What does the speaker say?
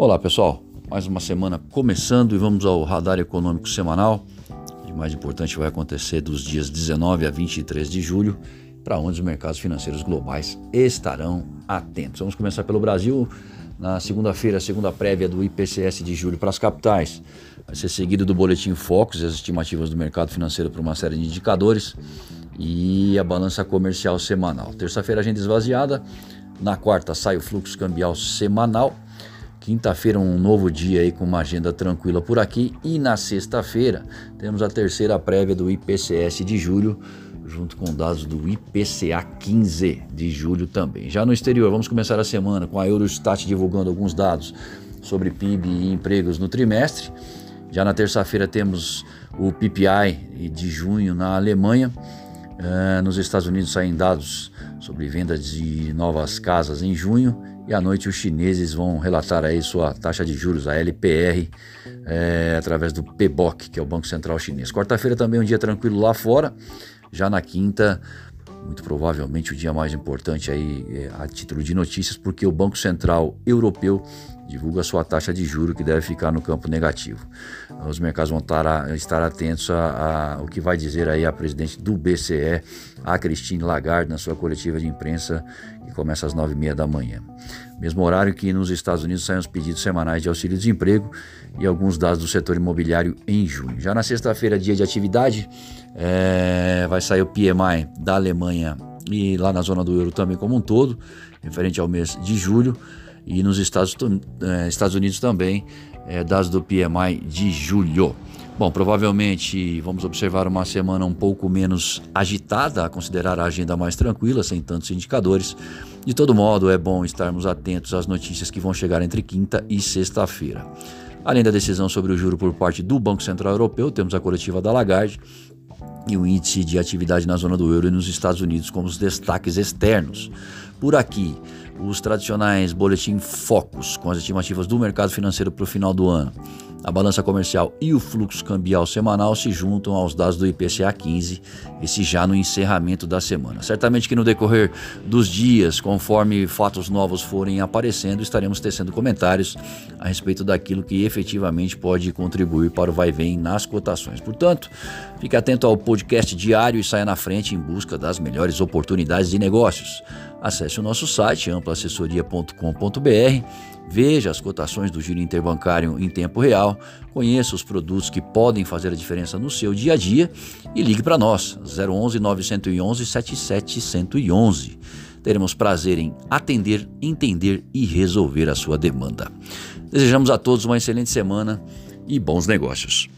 Olá pessoal, mais uma semana começando e vamos ao radar econômico semanal. O mais importante vai acontecer dos dias 19 a 23 de julho, para onde os mercados financeiros globais estarão atentos. Vamos começar pelo Brasil. Na segunda-feira, segunda prévia do IPCS de julho para as capitais. Vai ser seguido do boletim Focus, as estimativas do mercado financeiro para uma série de indicadores e a balança comercial semanal. Terça-feira, agenda esvaziada. Na quarta, sai o fluxo cambial semanal. Quinta-feira, um novo dia aí com uma agenda tranquila por aqui. E na sexta-feira, temos a terceira prévia do IPCS de julho, junto com dados do IPCA 15 de julho também. Já no exterior, vamos começar a semana com a Eurostat divulgando alguns dados sobre PIB e empregos no trimestre. Já na terça-feira, temos o PPI de junho na Alemanha. Uh, nos Estados Unidos saem dados sobre venda de novas casas em junho e à noite os chineses vão relatar aí sua taxa de juros, a LPR, é, através do PBOC, que é o Banco Central Chinês. Quarta-feira também um dia tranquilo lá fora. Já na quinta, muito provavelmente o dia mais importante aí é, a título de notícias, porque o Banco Central Europeu divulga sua taxa de juro que deve ficar no campo negativo. Os mercados vão estar, atentos ao que vai dizer aí a presidente do BCE, a Christine Lagarde, na sua coletiva de imprensa que começa às nove e meia da manhã. Mesmo horário que nos Estados Unidos saem os pedidos semanais de auxílio-desemprego e alguns dados do setor imobiliário em junho. Já na sexta-feira, dia de atividade, é, vai sair o PMI da Alemanha e lá na zona do euro também como um todo, referente ao mês de julho e nos Estados, eh, Estados Unidos também, eh, dados do PMI de julho. Bom, provavelmente vamos observar uma semana um pouco menos agitada, a considerar a agenda mais tranquila, sem tantos indicadores. De todo modo, é bom estarmos atentos às notícias que vão chegar entre quinta e sexta-feira. Além da decisão sobre o juro por parte do Banco Central Europeu, temos a coletiva da Lagarde e o índice de atividade na zona do euro e nos Estados Unidos como os destaques externos. Por aqui, os tradicionais boletim focos com as estimativas do mercado financeiro para o final do ano. A balança comercial e o fluxo cambial semanal se juntam aos dados do IPCA 15, esse já no encerramento da semana. Certamente que no decorrer dos dias, conforme fatos novos forem aparecendo, estaremos tecendo comentários a respeito daquilo que efetivamente pode contribuir para o vai-vem nas cotações. Portanto, fique atento ao podcast diário e saia na frente em busca das melhores oportunidades de negócios. Acesse o nosso site amplaassessoria.com.br, veja as cotações do giro interbancário em tempo real, conheça os produtos que podem fazer a diferença no seu dia a dia e ligue para nós, 011 911 7711. Teremos prazer em atender, entender e resolver a sua demanda. Desejamos a todos uma excelente semana e bons negócios.